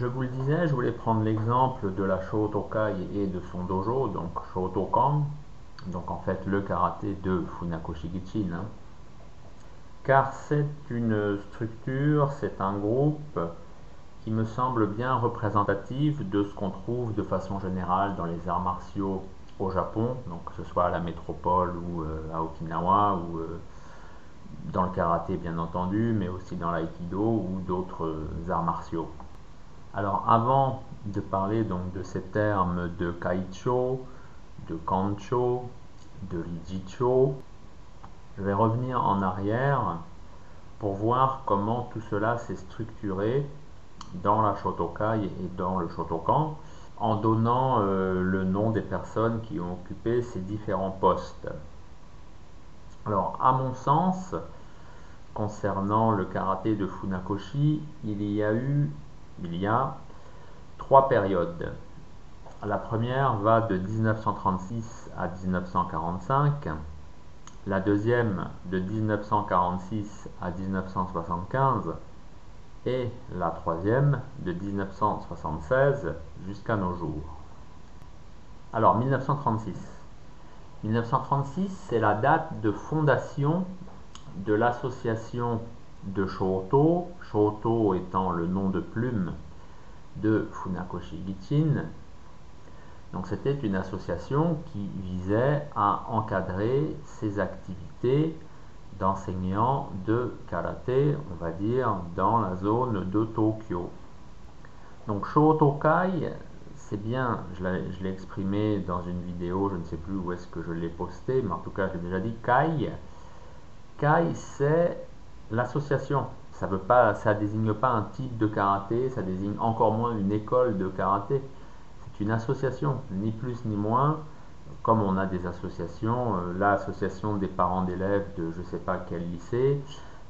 Je vous le disais, je voulais prendre l'exemple de la Shotokai et de son dojo, donc Shotokan, donc en fait le karaté de Funakoshi Gichin. Hein. Car c'est une structure, c'est un groupe qui me semble bien représentatif de ce qu'on trouve de façon générale dans les arts martiaux au Japon, donc que ce soit à la métropole ou euh, à Okinawa ou euh, dans le karaté bien entendu, mais aussi dans l'aïkido ou d'autres euh, arts martiaux. Alors avant de parler donc de ces termes de kaicho, de kancho, de rijicho, je vais revenir en arrière pour voir comment tout cela s'est structuré dans la Shotokai et dans le Shotokan en donnant euh, le nom des personnes qui ont occupé ces différents postes. Alors, à mon sens, concernant le karaté de Funakoshi, il y a eu, il y a trois périodes. La première va de 1936 à 1945, la deuxième de 1946 à 1975, et la troisième de 1976 jusqu'à nos jours. Alors 1936. 1936, c'est la date de fondation de l'association de Shoto, Shoto étant le nom de plume de Funakoshi Gichin. Donc c'était une association qui visait à encadrer ses activités d'enseignants de karaté, on va dire, dans la zone de Tokyo. Donc Shotokai, c'est bien, je l'ai exprimé dans une vidéo, je ne sais plus où est-ce que je l'ai posté, mais en tout cas je l'ai déjà dit, Kai. Kai, c'est l'association. Ça veut pas, ça désigne pas un type de karaté, ça désigne encore moins une école de karaté. C'est une association, ni plus ni moins comme on a des associations, euh, l'association des parents d'élèves de je ne sais pas quel lycée,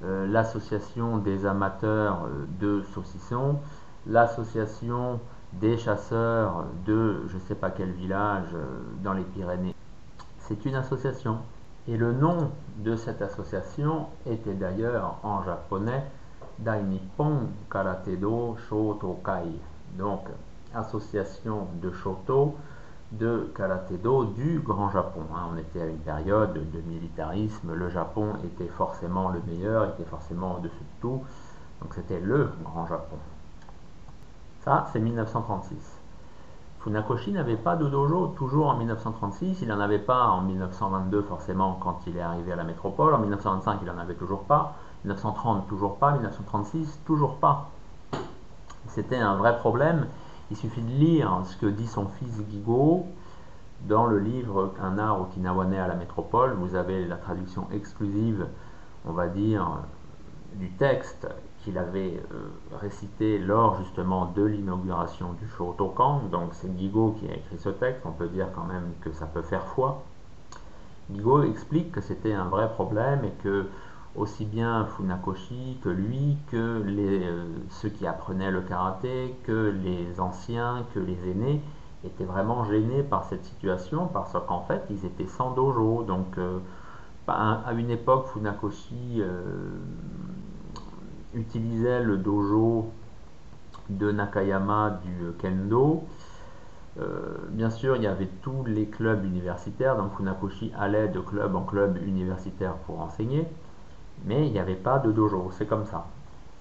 euh, l'association des amateurs euh, de saucissons, l'association des chasseurs de je ne sais pas quel village dans les Pyrénées. C'est une association. Et le nom de cette association était d'ailleurs en japonais Dainippon Karatedo Shotokai. Donc, association de Shoto de karaté-do du Grand Japon. Hein. On était à une période de militarisme, le Japon était forcément le meilleur, était forcément au-dessus de tout, donc c'était le Grand Japon. Ça, c'est 1936. Funakoshi n'avait pas de dojo toujours en 1936, il n'en avait pas en 1922 forcément quand il est arrivé à la métropole, en 1925 il n'en avait toujours pas, 1930 toujours pas, 1936 toujours pas. C'était un vrai problème il suffit de lire ce que dit son fils Guigo dans le livre Un art okinawanais à la métropole. Vous avez la traduction exclusive, on va dire, du texte qu'il avait euh, récité lors justement de l'inauguration du Shotokan. Donc c'est Guigo qui a écrit ce texte, on peut dire quand même que ça peut faire foi. Guigo explique que c'était un vrai problème et que aussi bien Funakoshi que lui, que euh, ceux qui apprenaient le karaté, que les anciens, que les aînés, étaient vraiment gênés par cette situation parce qu'en fait ils étaient sans dojo. Donc euh, à une époque, Funakoshi euh, utilisait le dojo de Nakayama du kendo. bien sûr, il y avait tous les clubs universitaires, donc Funakoshi allait de club en club universitaire pour enseigner mais il n'y avait pas de dojo, c'est comme ça.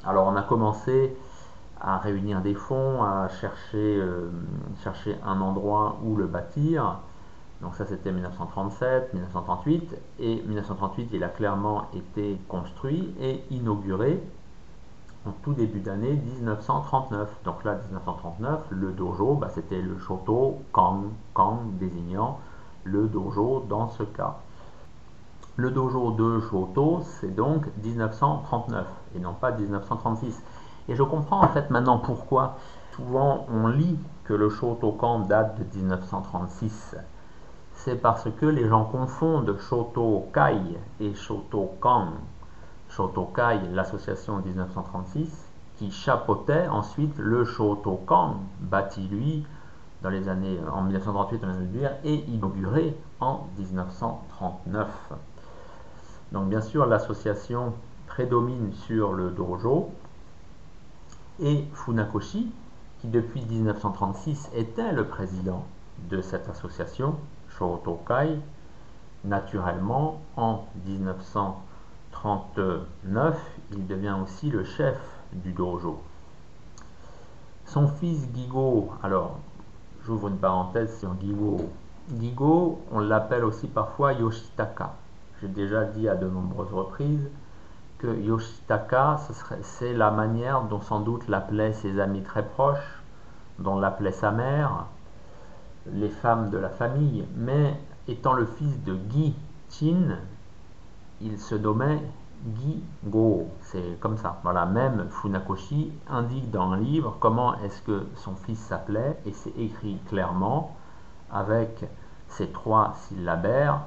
Alors on a commencé à réunir des fonds, à chercher, euh, un endroit où le bâtir. Donc ça c'était 1937, 1938, et 1938 il a clairement été construit et inauguré en tout début d'année 1939. Donc là 1939, le dojo, bah, c'était le Shoto Kang, Kang désignant le dojo dans ce cas. Le dojo de Shoto, c'est donc 1939 et non pas 1936. Et je comprends en fait maintenant pourquoi. Souvent on lit que le Shotokan date de 1936. C'est parce que les gens confondent Shotokai et Shotokan. Shotokai, l'association 1936, qui chapeautait ensuite le Shotokan, bâti lui dans les années en 1938 et inauguré en 1939. Donc bien sûr, l'association prédomine sur le dojo. Et Funakoshi, qui depuis 1936 était le président de cette association, Shotokai, naturellement, en 1939, il devient aussi le chef du dojo. Son fils Gigo, alors j'ouvre une parenthèse sur Gigo. Gigo, on l'appelle aussi parfois Yoshitaka. J'ai déjà dit à de nombreuses reprises que Yoshitaka, c'est la manière dont sans doute l'appelaient ses amis très proches, dont l'appelait sa mère, les femmes de la famille, mais étant le fils de Gi Chin, il se nommait Gi Go. C'est comme ça. Voilà, même Funakoshi indique dans un livre comment est-ce que son fils s'appelait, et c'est écrit clairement avec ces trois syllabaires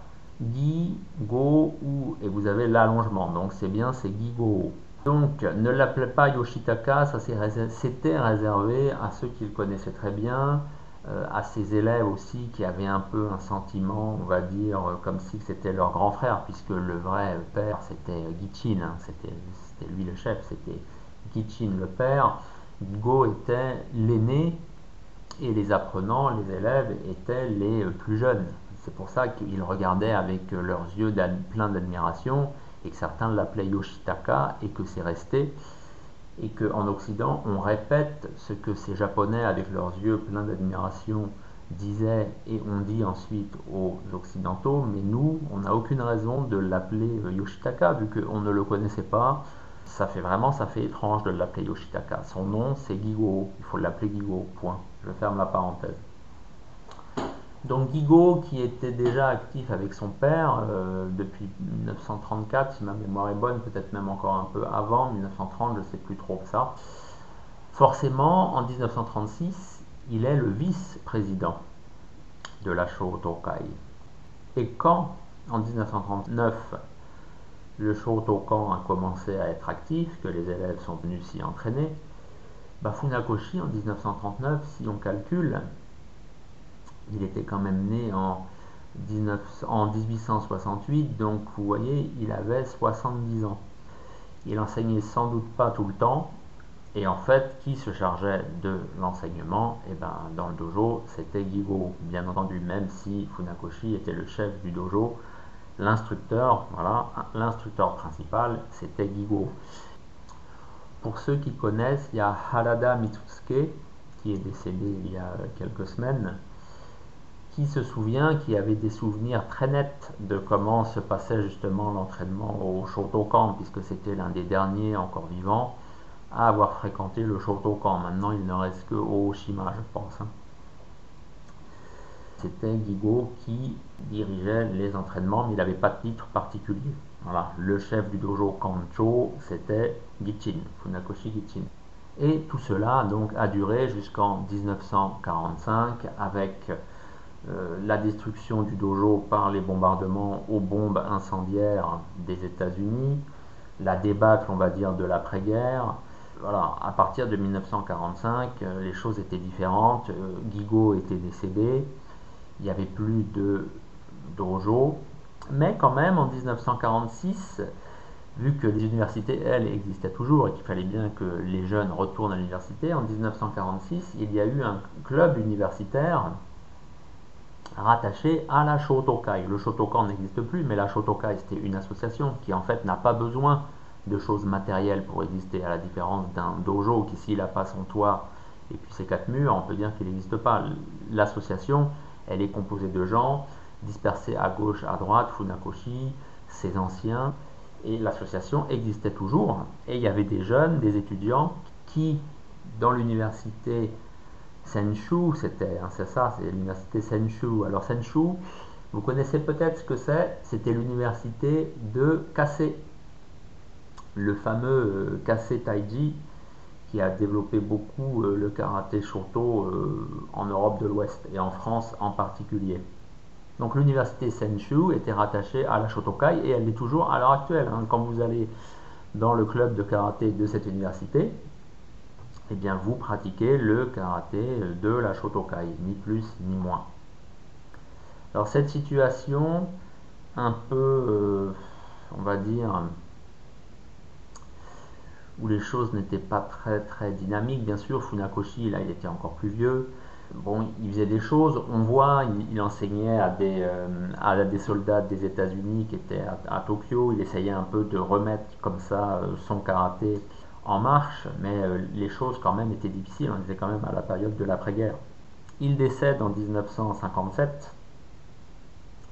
Gi, Go, ou, et vous avez l'allongement. Donc c'est bien, c'est Gi Go. Donc ne l'appelez pas Yoshitaka, ça c'était réservé à ceux qui le connaissaient très bien, euh, à ses élèves aussi qui avaient un peu un sentiment, on va dire, euh, comme si c'était leur grand frère, puisque le vrai père c'était Gichin, hein, c'était lui le chef, c'était Gichin le père. Go était l'aîné et les apprenants, les élèves étaient les plus jeunes. C'est pour ça qu'ils regardaient avec leurs yeux plein d'admiration et que certains l'appelaient Yoshitaka et que c'est resté. Et qu'en Occident, on répète ce que ces Japonais, avec leurs yeux pleins d'admiration, disaient et on dit ensuite aux Occidentaux, mais nous, on n'a aucune raison de l'appeler Yoshitaka vu qu'on ne le connaissait pas. Ça fait vraiment, ça fait étrange de l'appeler Yoshitaka. Son nom, c'est Gigo. Il faut l'appeler Gigo. Point. Je ferme la parenthèse. Donc Guigo, qui était déjà actif avec son père euh, depuis 1934, si ma mémoire est bonne, peut-être même encore un peu avant, 1930, je ne sais plus trop ça. Forcément, en 1936, il est le vice-président de la Shotokai. Et quand, en 1939, le Shotokan a commencé à être actif, que les élèves sont venus s'y entraîner, bah, Funakoshi, en 1939, si on calcule, il était quand même né en, 1868, donc vous voyez, il avait 70 ans. Il enseignait sans doute pas tout le temps, et en fait, qui se chargeait de l'enseignement? Et eh ben, Dans le dojo, c'était Gigo, bien entendu, même si Funakoshi était le chef du dojo, l'instructeur, l'instructeur principal, c'était Gigo. Pour ceux qui connaissent, il y a Harada Mitsusuke, qui est décédé il y a quelques semaines, qui se souvient, qui avait des souvenirs très nets de comment se passait justement l'entraînement au Shotokan, puisque c'était l'un des derniers encore vivants à avoir fréquenté le Shotokan. Maintenant, il ne reste que Oshima, je pense. Hein. C'était Gigo qui dirigeait les entraînements, mais il n'avait pas de titre particulier. Voilà, le chef du dojo Kancho, c'était Gichin, Funakoshi Gichin. Et tout cela donc a duré jusqu'en 1945 avec la destruction du dojo par les bombardements aux bombes incendiaires des États-Unis, la débâcle, on va dire, de l'après-guerre. Voilà, à partir de 1945, euh, les choses étaient différentes. Euh, Guigo était décédé, il n'y avait plus de dojo, mais quand même en 1946, vu que les universités, elles, existaient toujours et qu'il fallait bien que les jeunes retournent à l'université, en 1946, il y a eu un club universitaire rattaché à la Shotokai. Le Shotokan n'existe plus, mais la Shotokai c'était une association qui en fait n'a pas besoin de choses matérielles pour exister, à la différence d'un dojo qui s'il n'a pas son toit et puis ses quatre murs, on peut dire qu'il n'existe pas. L'association, elle est composée de gens dispersés à gauche, à droite, Funakoshi, ses anciens, et l'association existait toujours. Et il y avait des jeunes, des étudiants qui, dans l'université Senshu, c'était, hein, c'est ça, c'est l'université Senshu. Alors Senshu, vous connaissez peut-être ce que c'est, c'était l'université de Kase, le fameux euh, Kase Taiji, qui a développé beaucoup euh, le karaté shoto euh, en Europe de l'Ouest et en France en particulier. Donc l'université Senshu était rattachée à la Shotokai et elle l'est toujours à l'heure actuelle. Hein. Quand vous allez dans le club de karaté de cette université, eh bien vous pratiquez le karaté de la Shotokai, ni plus ni moins. Alors cette situation un peu, euh, on va dire, où les choses n'étaient pas très très dynamiques. Bien sûr, Funakoshi, là, il était encore plus vieux. Bon, il faisait des choses. On voit, il, enseignait à des, euh, à des soldats des États-Unis qui étaient à, Tokyo. Il essayait un peu de remettre comme ça euh, son karaté en marche, mais euh, les choses quand même étaient difficiles. On était quand même à la période de l'après-guerre. Il décède en 1957.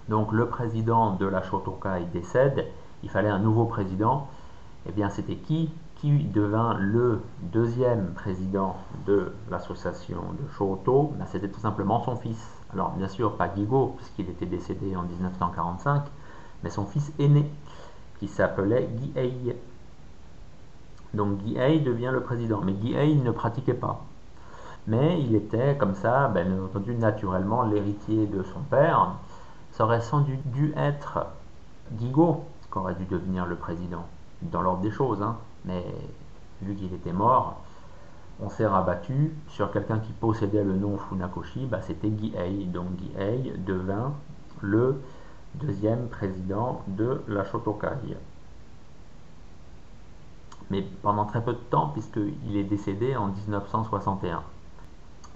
Donc le président de la Shotokai décède. Il fallait un nouveau président. Eh bien, c'était qui? Qui devint le deuxième président de l'association de Shoto, ben, c'était tout simplement son fils. Alors bien sûr pas Gigo, puisqu'il était décédé en 1945, mais son fils aîné, qui s'appelait Guihei. Donc Guihei devient le président, mais Guihei ne pratiquait pas. Mais il était comme ça, ben, bien entendu, naturellement l'héritier de son père. Ça aurait sans dû, dû être Gigo qui aurait dû devenir le président, dans l'ordre des choses. Hein mais vu qu'il était mort, on s'est rabattu sur quelqu'un qui possédait le nom Funakoshi, bah, c'était Gihei. Donc Gihei devint le deuxième président de la Shotokai. Mais pendant très peu de temps, puisqu'il est décédé en 1961.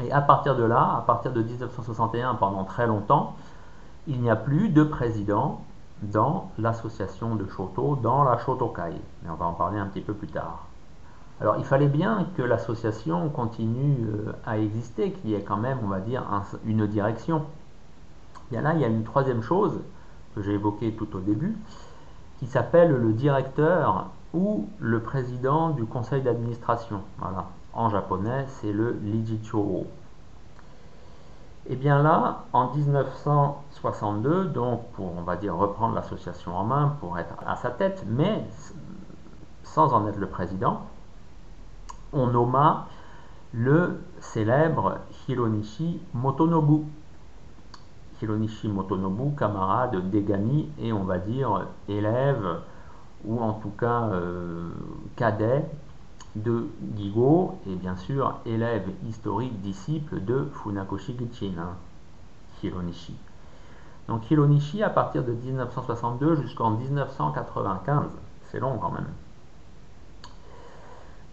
Et à partir de là, à partir de 1961, pendant très longtemps, il n'y a plus de président dans l'association de Shoto, dans la Shotokai. Mais on va en parler un petit peu plus tard. Alors il fallait bien que l'association continue euh, à exister, qu'il y ait quand même, on va dire, une direction. Bien là, il y a une troisième chose que j'ai évoquée tout au début, qui s'appelle le directeur ou le président du conseil d'administration. Voilà. En japonais, c'est le Lijicho. Et eh bien là, en 1962, donc pour, on va dire, reprendre l'association en main, pour être à sa tête, mais sans en être le président, on nomma le célèbre Hironishi Motonobu. Hironishi Motonobu, camarade d'Egami et on va dire élève ou en tout cas euh, cadet de Gigo et bien sûr élève historique disciple de Funakoshi Gichin, hein, Hironishi. Donc Hironishi à partir de 1962 jusqu'en 1995, c'est long quand même.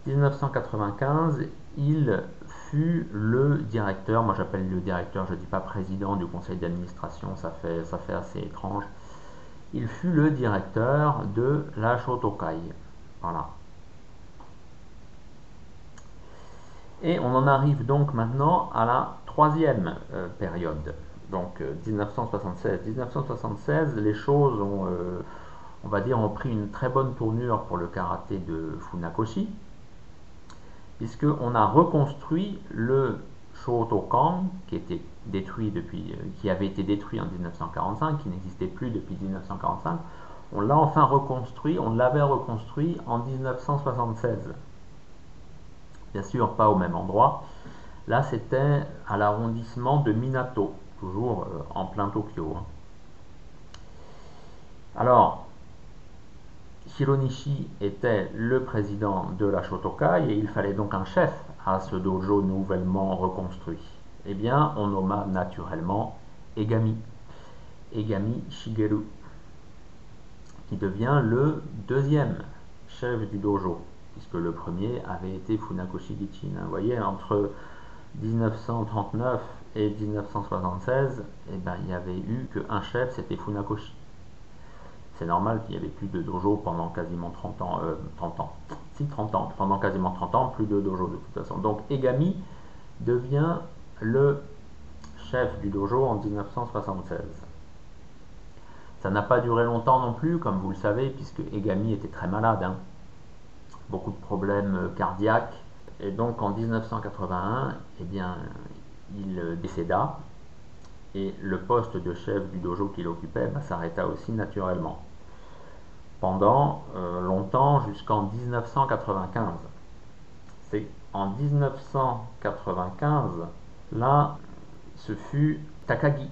1995, il fut le directeur, moi j'appelle le directeur, je ne dis pas président du conseil d'administration, ça fait, ça fait assez étrange. Il fut le directeur de la Shotokai. Voilà. Et on en arrive donc maintenant à la troisième euh, période, donc 1976. Euh, 1976, les choses ont, euh, on va dire, ont pris une très bonne tournure pour le karaté de Funakoshi, puisqu'on a reconstruit le Shotokan, qui depuis, qui avait été détruit en 1945, qui n'existait plus depuis 1945. On l'a enfin reconstruit, on l'avait reconstruit en 1976 bien sûr pas au même endroit. Là, c'était à l'arrondissement de Minato, toujours euh, en plein Tokyo. Hein. Alors, Hironishi était le président de la Shotokai et il fallait donc un chef à ce dojo nouvellement reconstruit. Eh bien, on nomma naturellement Egami, Egami Shigeru, qui devient le deuxième chef du dojo puisque le premier avait été Funakoshi Gichin. Vous voyez, entre 1939 et 1976, eh ben, il n'y avait eu qu'un chef, c'était Funakoshi. C'est normal qu'il n'y avait plus de dojo pendant quasiment 30 ans, 30 euh, ans, si 30 ans, pendant quasiment 30 ans, plus de dojo de toute façon. Donc Egami devient le chef du dojo en 1976. Ça n'a pas duré longtemps non plus, comme vous le savez, puisque Egami était très malade. Hein beaucoup de problèmes euh, cardiaques. Et donc en 1981, eh bien, il euh, décéda et le poste de chef du dojo qu'il occupait bah, s'arrêta aussi naturellement. Pendant euh, longtemps, jusqu'en 1995. C'est en 1995, là, ce fut Takagi.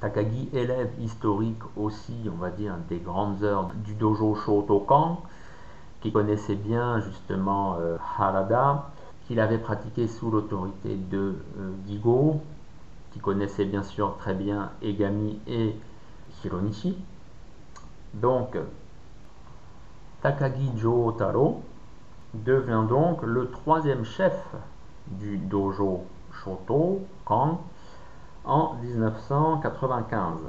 Takagi, élève historique aussi, on va dire, des grandes heures du dojo Shotokan, qui connaissait bien justement euh, Harada, qu'il avait pratiqué sous l'autorité de euh, Gigo, qui connaissait bien sûr très bien Egami et Hironishi. Donc, Takagi Jotaro, devient donc le troisième chef du dojo Shoto Kan en 1995.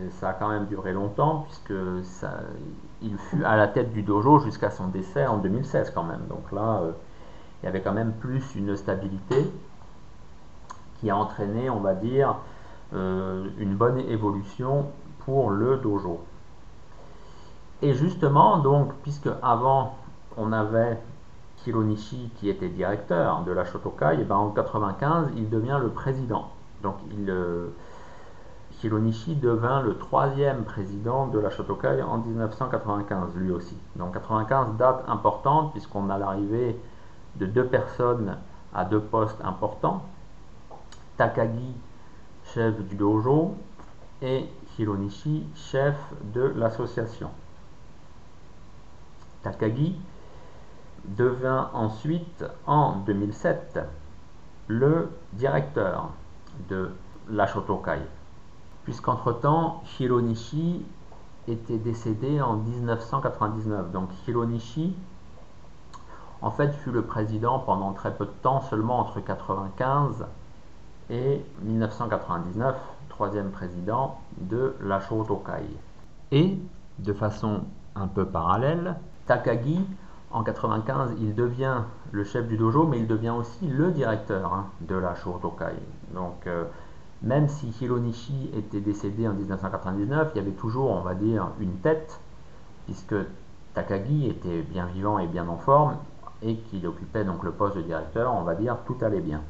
Et ça a quand même duré longtemps puisque il fut à la tête du dojo jusqu'à son décès en 2016 quand même. Donc là, euh, il y avait quand même plus une stabilité qui a entraîné, on va dire, euh, une bonne évolution pour le dojo. Et justement, donc, puisque avant on avait Hironishi qui était directeur de la Shotokai, et ben en 95 il devient le président. Donc il, euh, devint le troisième président de la Shotokai en 1995 lui aussi. Donc 95 date importante puisqu'on a l'arrivée de deux personnes à deux postes importants. Takagi, chef du dojo, et Hironishi, chef de l'association. Takagi devint ensuite en 2007 le directeur de la Shotokai, puisqu'entre-temps Hironishi était décédé en 1999. Donc Hironishi en fait fut le président pendant très peu de temps, seulement entre 1995 et 1999, troisième président de la Shotokai. Et de façon un peu parallèle, Takagi en 95, il devient le chef du dojo, mais il devient aussi le directeur hein, de la Shotokai. Donc, euh, même si Hironishi était décédé en 1999, il y avait toujours, on va dire, une tête, puisque Takagi était bien vivant et bien en forme, et qu'il occupait donc le poste de directeur, on va dire, tout allait bien.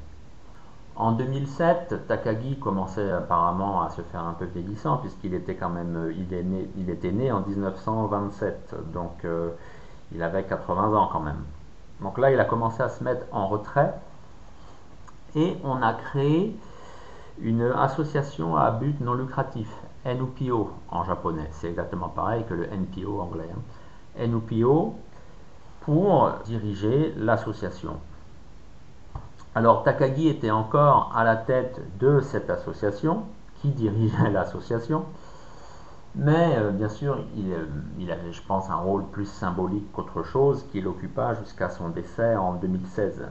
En 2007, Takagi commençait apparemment à se faire un peu vieillissant, puisqu'il était quand même, il, est né, il était né en 1927, donc euh, il avait 80 ans quand même. Donc là, il a commencé à se mettre en retrait et on a créé une association à but non lucratif, NUPO en japonais. C'est exactement pareil que le NPO anglais. Hein. NUPO pour diriger l'association. Alors Takagi était encore à la tête de cette association, qui dirigeait l'association, mais euh, bien sûr, euh, il, avait, je pense, un rôle plus symbolique qu'autre chose qu'il occupa jusqu'à son décès en 2016.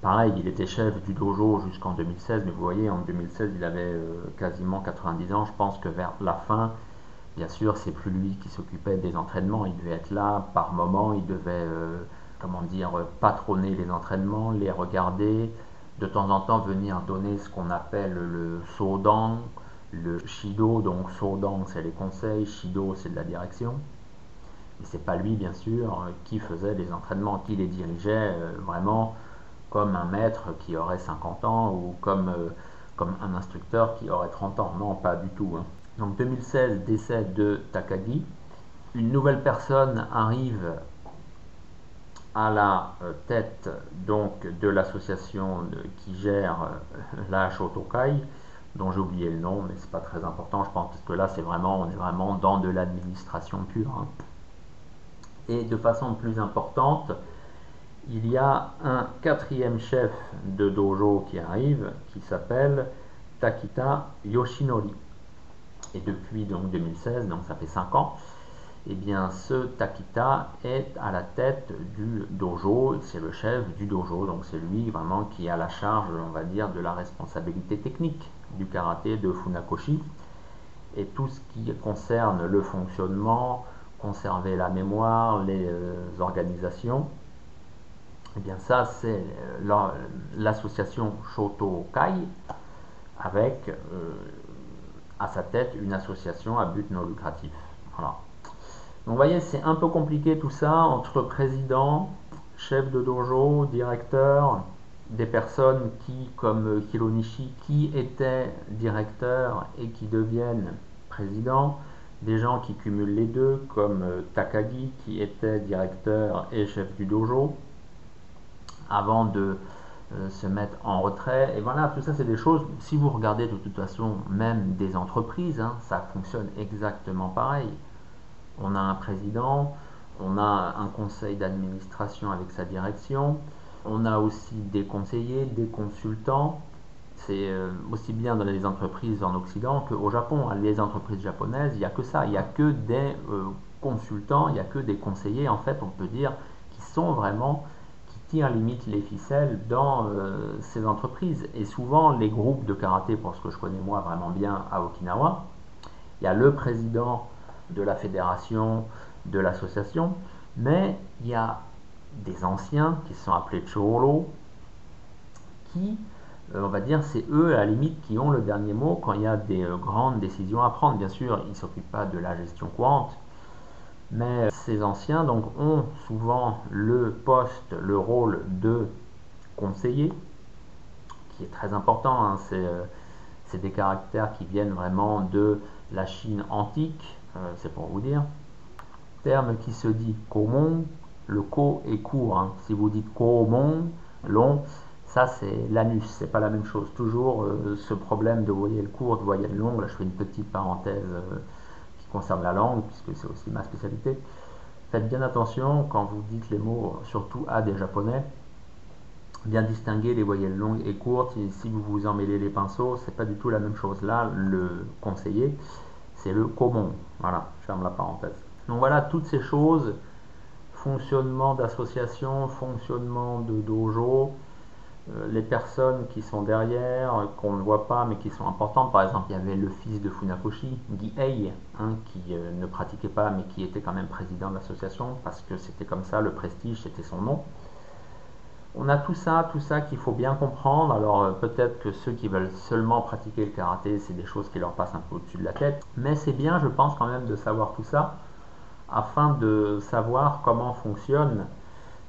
Pareil, il était chef du dojo jusqu'en 2016, mais vous voyez, en 2016, il avait euh, quasiment 90 ans. Je pense que vers la fin, bien sûr, c'est plus lui qui s'occupait des entraînements. Il devait être là par moment, il devait, comment dire, patronner les entraînements, les regarder, de temps en temps venir donner ce qu'on appelle le sodan, le shido, donc sodan c'est les conseils, shido c'est de la direction. Et c'est pas lui bien sûr qui faisait les entraînements, qui les dirigeait euh, vraiment comme un maître qui aurait 50 ans ou comme, euh, comme un instructeur qui aurait 30 ans. Non, pas du tout. Hein. Donc 2016, décès de Takagi. Une nouvelle personne arrive à la euh, tête donc de l'association qui gère euh, la Shotokai, dont j'ai oublié le nom, mais c'est pas très important, je pense, parce que là c'est vraiment, on est vraiment dans de l'administration pure. Hein. Et de façon plus importante, il y a un quatrième chef de dojo qui arrive, qui s'appelle Takita Yoshinori. Et depuis donc 2016, donc ça fait 5 ans, eh bien ce Takita est à la tête du dojo, c'est le chef du dojo, donc c'est lui vraiment qui a la charge, on va dire, de la responsabilité technique du karaté de Funakoshi. Et tout ce qui concerne le fonctionnement, conserver la mémoire, les euh, organisations, eh bien ça c'est euh, l'association Shoto Kai avec euh, à sa tête une association à but non lucratif. Voilà vous voyez, c'est un peu compliqué tout ça entre président, chef de dojo, directeur, des personnes qui, comme Kironishi, qui étaient directeurs et qui deviennent président, des gens qui cumulent les deux, comme Takagi, qui était directeur et chef du dojo, avant de euh, se mettre en retrait. Et voilà, tout ça, c'est des choses, si vous regardez de toute façon, même des entreprises, hein, ça fonctionne exactement pareil on a un président, on a un conseil d'administration avec sa direction, on a aussi des conseillers, des consultants. C'est euh, aussi bien dans les entreprises en Occident qu'au Japon. Les entreprises japonaises, il n'y a que ça, il n'y a que des euh, consultants, il n'y a que des conseillers, en fait, on peut dire, qui sont vraiment, qui tirent limite les ficelles dans euh, ces entreprises. Et souvent, les groupes de karaté, pour ce que je connais moi vraiment bien à Okinawa, il y a le président de la fédération, de l'association, mais il y a des anciens qui sont appelés Cholo, qui, euh, on va dire, c'est eux à la limite qui ont le dernier mot quand il y a des euh, grandes décisions à prendre. Bien sûr, ils ne s'occupent pas de la gestion courante, mais ces anciens donc, ont souvent le poste, le rôle de conseiller, qui est très important. Hein. Euh, c'est des caractères qui viennent vraiment de la Chine antique, c'est pour vous dire. Terme qui se dit komon, le ko est court. Hein. Si vous dites komon, long, ça, c'est l'anus, c'est pas la même chose. Toujours euh, ce problème de voyelle courte, voyelle longue. Là, je fais une petite parenthèse euh, qui concerne la langue, puisque c'est aussi ma spécialité. Faites bien attention quand vous dites les mots, surtout à des japonais. Bien distinguer les voyelles longues et courtes. Si vous vous emmêlez les pinceaux, c'est pas du tout la même chose. Là, le conseiller, c'est le commun. Voilà, ferme la parenthèse. Donc voilà, toutes ces choses, fonctionnement d'association, fonctionnement de dojo, euh, les personnes qui sont derrière, euh, qu'on ne voit pas mais qui sont importantes. Par exemple, il y avait le fils de Funakoshi, Guy hein, qui euh, ne pratiquait pas mais qui était quand même président de l'association parce que c'était comme ça, le prestige, c'était son nom. On a tout ça, tout ça qu'il faut bien comprendre. Alors peut-être que ceux qui veulent seulement pratiquer le karaté, c'est des choses qui leur passent un peu au-dessus de la tête. Mais c'est bien, je pense quand même, de savoir tout ça afin de savoir comment fonctionne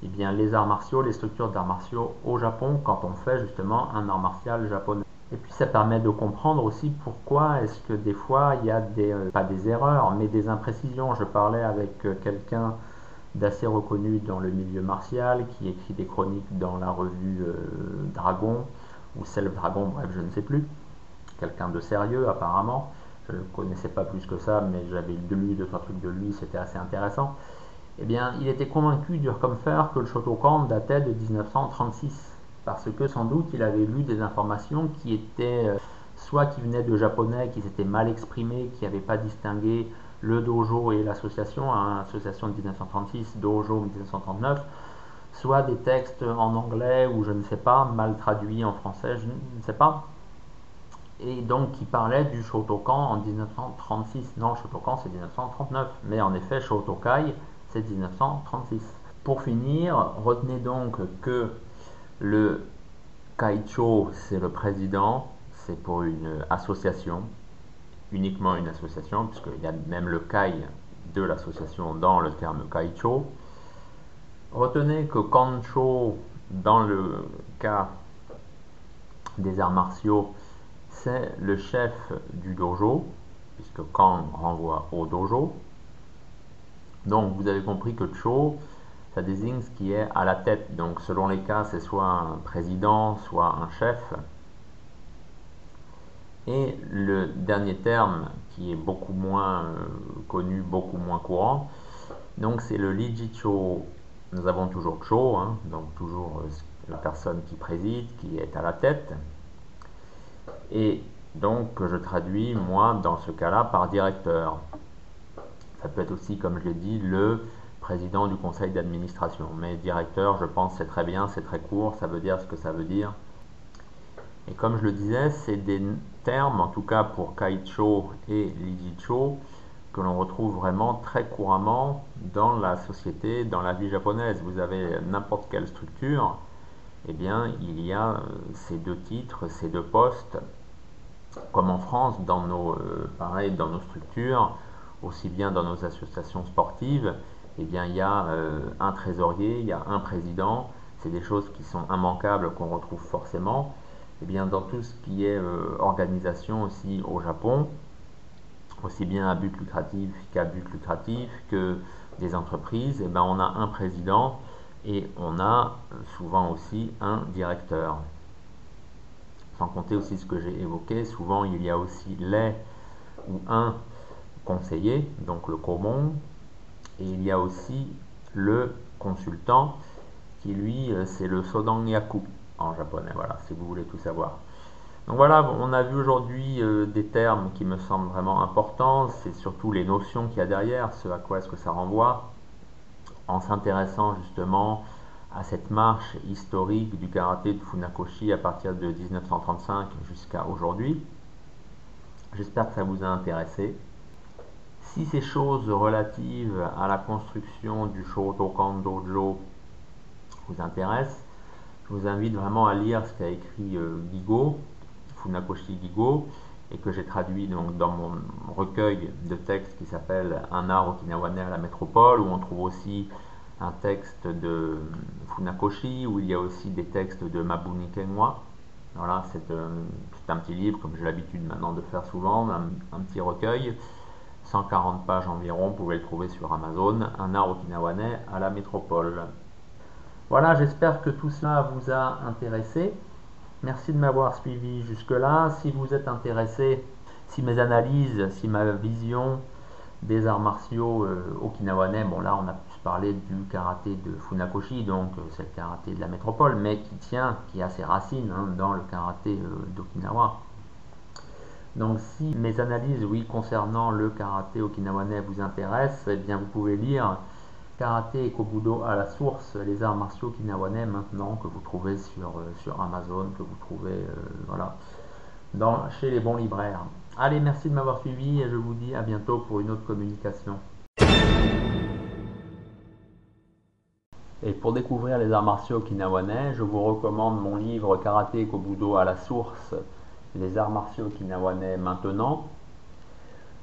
eh bien, les arts martiaux, les structures d'arts martiaux au Japon quand on fait justement un art martial japonais. Et puis ça permet de comprendre aussi pourquoi est-ce que des fois il y a des, euh, pas des erreurs, mais des imprécisions. Je parlais avec euh, quelqu'un d'assez reconnu dans le milieu martial qui écrit des chroniques dans la revue euh, Dragon ou Self Dragon, bref, je ne sais plus. Quelqu'un de sérieux apparemment. Je ne connaissais pas plus que ça, mais j'avais lu deux trois trucs de lui, c'était assez intéressant eh bien, il était convaincu, dur comme fer, que le Shotokan datait de 1936, parce que sans doute il avait lu des informations qui étaient euh, soit qui venaient de japonais, qui s'étaient mal exprimés, qui n'avaient pas distingué le dojo et l'association, association de 1936, dojo 1939, soit des textes en anglais ou je ne sais pas, mal traduits en français, je ne sais pas, et donc qui parlait du Shotokan en 1936. Non, Shotokan c'est 1939, mais en effet Shotokai c'est 1936. Pour finir, retenez donc que le Kaicho, c'est le président, c'est pour une association, uniquement une association, puisqu'il y a même le Kai de l'association dans le terme Kaicho. Retenez que Kancho, dans le cas des arts martiaux, c'est le chef du dojo, puisque Kan renvoie au dojo. Donc vous avez compris que Cho, ça désigne ce qui est à la tête. Donc selon les cas, c'est soit un président, soit un chef. Et le dernier terme, qui est beaucoup moins euh, connu, beaucoup moins courant, donc c'est le Liji Cho. Nous avons toujours Cho, hein, donc toujours euh, la personne qui préside, qui est à la tête. Et donc je traduis moi dans ce cas-là par directeur. Ça peut être aussi, comme je l'ai dit, le président du conseil d'administration. Mais directeur, je pense, c'est très bien, c'est très court, ça veut dire ce que ça veut dire. Et comme je le disais, c'est des en tout cas pour Kaicho et Lijicho, que l'on retrouve vraiment très couramment dans la société, dans la vie japonaise. Vous avez n'importe quelle structure, eh bien, il y a euh, ces deux titres, ces deux postes, comme en France, dans nos, euh, pareil, dans nos structures, aussi bien dans nos associations sportives, eh bien, il y a euh, un trésorier, il y a un président, c'est des choses qui sont immanquables, qu'on retrouve forcément. Eh bien, dans tout ce qui est euh, organisation aussi au Japon, aussi bien à but lucratif qu'à but lucratif, que des entreprises, eh bien, on a un président et on a euh, souvent aussi un directeur. Sans compter aussi ce que j'ai évoqué, souvent il y a aussi les ou un conseiller, donc le Komon, et il y a aussi le consultant qui lui euh, c'est le Sodangyaku en japonais, voilà, si vous voulez tout savoir. Donc voilà, on a vu aujourd'hui euh, des termes qui me semblent vraiment importants, c'est surtout les notions qu'il y a derrière, ce à quoi est-ce que ça renvoie, en s'intéressant justement à cette marche historique du karaté de Funakoshi à partir de 1935 jusqu'à aujourd'hui. J'espère que ça vous a intéressé. Si ces choses relatives à la construction du Shotokan Dojo vous intéressent, je vous invite vraiment à lire ce qu'a écrit euh, Gigo, Funakoshi Gigo, et que j'ai traduit donc dans mon recueil de textes qui s'appelle Un art okinawanais à la métropole, où on trouve aussi un texte de Funakoshi, où il y a aussi des textes de Mabuni Kenwa. Voilà, c'est euh, un, petit livre, comme j'ai l'habitude maintenant de faire souvent, un, petit recueil, 140 pages environ, vous pouvez le trouver sur Amazon, Un art okinawanais à la métropole. Voilà, j'espère que tout cela vous a intéressé. Merci de m'avoir suivi jusque-là. Si vous êtes intéressé, si mes analyses, si ma vision des arts martiaux euh, okinawanais, bon là on a plus parlé du karaté de Funakoshi, donc euh, c'est le karaté de la métropole, mais qui tient, qui a ses racines hein, dans le karaté euh, d'Okinawa. Donc si mes analyses, oui, concernant le karaté okinawanais vous intéressent, eh bien vous pouvez lire Karaté et Kobudo à la source, les arts martiaux okinawanais maintenant, que vous trouvez sur, sur Amazon, que vous trouvez voilà, dans, chez les bons libraires. Allez, merci de m'avoir suivi et je vous dis à bientôt pour une autre communication. Et pour découvrir les arts martiaux okinawanais, je vous recommande mon livre Karaté Kobudo à la source, les arts martiaux okinawanais maintenant.